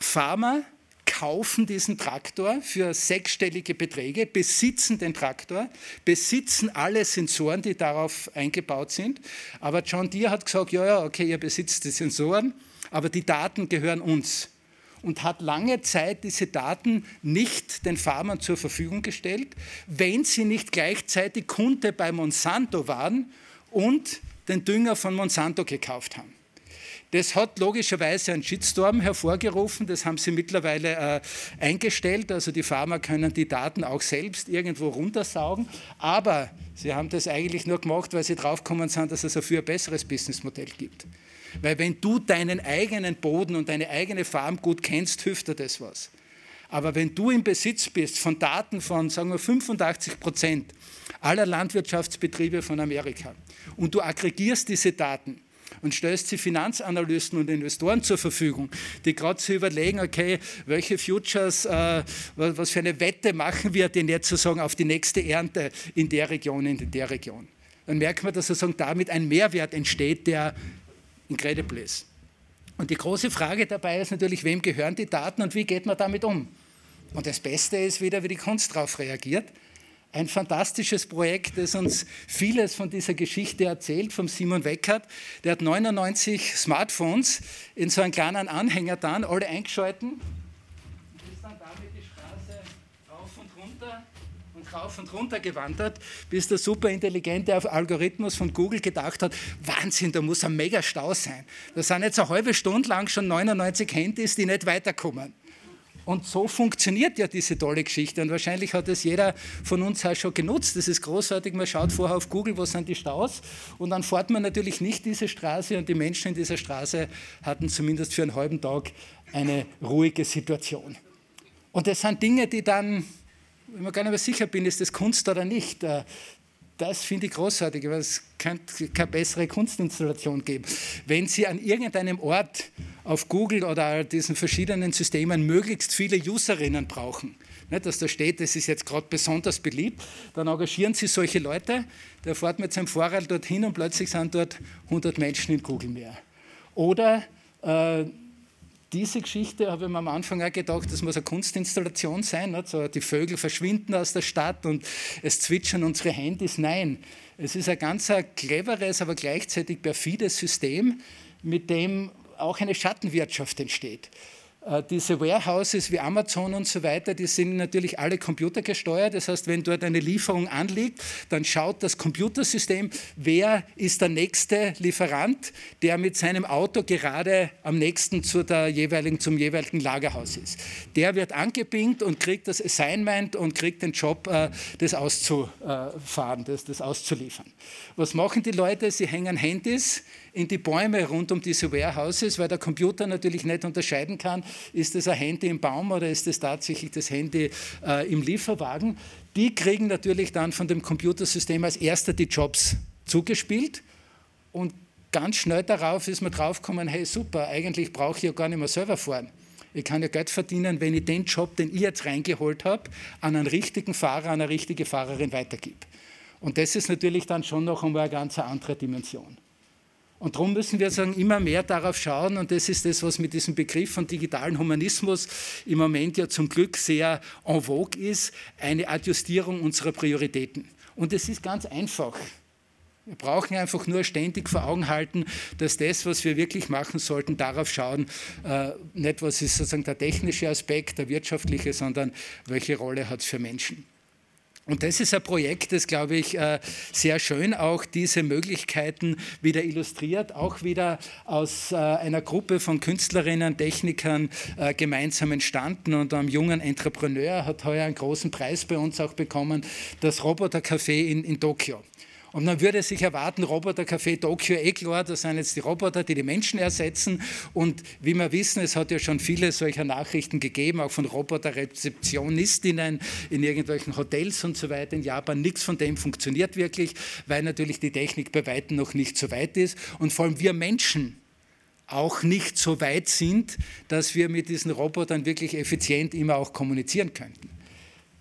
Farmer kaufen diesen Traktor für sechsstellige Beträge, besitzen den Traktor, besitzen alle Sensoren, die darauf eingebaut sind. Aber John Deere hat gesagt, ja, ja, okay, ihr besitzt die Sensoren, aber die Daten gehören uns und hat lange Zeit diese Daten nicht den Farmern zur Verfügung gestellt, wenn sie nicht gleichzeitig Kunde bei Monsanto waren und den Dünger von Monsanto gekauft haben. Das hat logischerweise einen Shitstorm hervorgerufen, das haben sie mittlerweile äh, eingestellt, also die Pharma können die Daten auch selbst irgendwo runtersaugen, aber sie haben das eigentlich nur gemacht, weil sie draufgekommen sind, dass es dafür ein besseres Businessmodell gibt. Weil wenn du deinen eigenen Boden und deine eigene Farm gut kennst, hilft dir das was. Aber wenn du im Besitz bist von Daten von, sagen wir, 85 Prozent aller Landwirtschaftsbetriebe von Amerika und du aggregierst diese Daten, und stellst sie Finanzanalysten und Investoren zur Verfügung, die gerade zu überlegen, okay, welche Futures, äh, was für eine Wette machen wir denn jetzt sozusagen auf die nächste Ernte in der Region, in der Region. Dann merkt man, dass sozusagen damit ein Mehrwert entsteht, der incredible ist. Und die große Frage dabei ist natürlich, wem gehören die Daten und wie geht man damit um? Und das Beste ist wieder, wie die Kunst darauf reagiert. Ein fantastisches Projekt, das uns vieles von dieser Geschichte erzählt, vom Simon Weckert. Der hat 99 Smartphones in so einen kleinen Anhänger dann, alle eingeschalten. Und ist dann damit die Straße rauf und runter und rauf und runter gewandert, bis der superintelligente Algorithmus von Google gedacht hat, Wahnsinn, da muss ein mega Stau sein. Da sind jetzt eine halbe Stunde lang schon 99 Handys, die nicht weiterkommen. Und so funktioniert ja diese tolle Geschichte. Und wahrscheinlich hat es jeder von uns auch schon genutzt. Das ist großartig. Man schaut vorher auf Google, wo sind die Staus. Und dann fährt man natürlich nicht diese Straße. Und die Menschen in dieser Straße hatten zumindest für einen halben Tag eine ruhige Situation. Und das sind Dinge, die dann, wenn man gar nicht mehr sicher bin, ist das Kunst oder nicht, äh, das finde ich großartig, weil es kann keine bessere Kunstinstallation geben. Wenn Sie an irgendeinem Ort auf Google oder diesen verschiedenen Systemen möglichst viele Userinnen brauchen, nicht, dass da steht, das ist jetzt gerade besonders beliebt, dann engagieren Sie solche Leute, der fährt mit seinem Fahrrad dorthin und plötzlich sind dort 100 Menschen in Google mehr. Oder äh, diese Geschichte habe ich mir am Anfang auch gedacht, das muss eine Kunstinstallation sein. So, die Vögel verschwinden aus der Stadt und es zwitschern unsere Handys. Nein, es ist ein ganz cleveres, aber gleichzeitig perfides System, mit dem auch eine Schattenwirtschaft entsteht. Äh, diese Warehouses wie Amazon und so weiter, die sind natürlich alle computergesteuert. Das heißt, wenn dort eine Lieferung anliegt, dann schaut das Computersystem, wer ist der nächste Lieferant, der mit seinem Auto gerade am nächsten zu der jeweiligen, zum jeweiligen Lagerhaus ist. Der wird angepinkt und kriegt das Assignment und kriegt den Job, äh, das auszufahren, das, das auszuliefern. Was machen die Leute? Sie hängen Handys in die Bäume rund um diese Warehouses, weil der Computer natürlich nicht unterscheiden kann, ist das ein Handy im Baum oder ist das tatsächlich das Handy äh, im Lieferwagen. Die kriegen natürlich dann von dem Computersystem als erster die Jobs zugespielt und ganz schnell darauf ist man draufgekommen, hey super, eigentlich brauche ich ja gar nicht mehr selber fahren. Ich kann ja Geld verdienen, wenn ich den Job, den ich jetzt reingeholt habe, an einen richtigen Fahrer, an eine richtige Fahrerin weitergebe. Und das ist natürlich dann schon noch einmal eine ganz andere Dimension. Und darum müssen wir sagen, immer mehr darauf schauen, und das ist das, was mit diesem Begriff von digitalen Humanismus im Moment ja zum Glück sehr en vogue ist, eine Adjustierung unserer Prioritäten. Und es ist ganz einfach. Wir brauchen einfach nur ständig vor Augen halten, dass das, was wir wirklich machen sollten, darauf schauen, äh, nicht was ist sozusagen der technische Aspekt, der wirtschaftliche, sondern welche Rolle hat es für Menschen. Und das ist ein Projekt, das, glaube ich, äh, sehr schön auch diese Möglichkeiten wieder illustriert, auch wieder aus äh, einer Gruppe von Künstlerinnen, Technikern äh, gemeinsam entstanden. Und ein junger Entrepreneur hat heuer einen großen Preis bei uns auch bekommen, das Robotercafé in, in Tokio. Und man würde sich erwarten, Roboter-Café Tokio, eh klar, das sind jetzt die Roboter, die die Menschen ersetzen. Und wie wir wissen, es hat ja schon viele solcher Nachrichten gegeben, auch von Roboter-Rezeptionistinnen in irgendwelchen Hotels und so weiter in Japan. Nichts von dem funktioniert wirklich, weil natürlich die Technik bei weitem noch nicht so weit ist. Und vor allem wir Menschen, auch nicht so weit sind, dass wir mit diesen Robotern wirklich effizient immer auch kommunizieren könnten.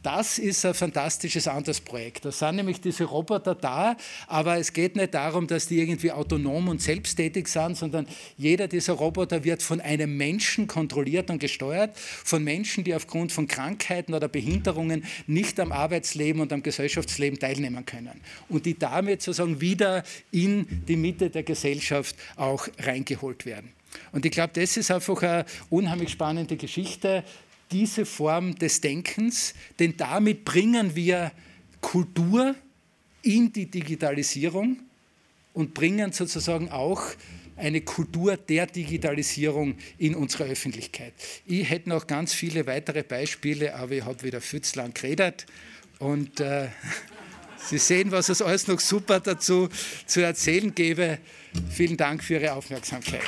Das ist ein fantastisches anderes Projekt. Da sind nämlich diese Roboter da, aber es geht nicht darum, dass die irgendwie autonom und selbsttätig sind, sondern jeder dieser Roboter wird von einem Menschen kontrolliert und gesteuert, von Menschen, die aufgrund von Krankheiten oder Behinderungen nicht am Arbeitsleben und am Gesellschaftsleben teilnehmen können und die damit sozusagen wieder in die Mitte der Gesellschaft auch reingeholt werden. Und ich glaube, das ist einfach eine unheimlich spannende Geschichte diese Form des Denkens, denn damit bringen wir Kultur in die Digitalisierung und bringen sozusagen auch eine Kultur der Digitalisierung in unserer Öffentlichkeit. Ich hätte noch ganz viele weitere Beispiele, aber ich habe wieder viel zu lang geredet und äh, Sie sehen, was es alles noch super dazu zu erzählen gäbe. Vielen Dank für Ihre Aufmerksamkeit.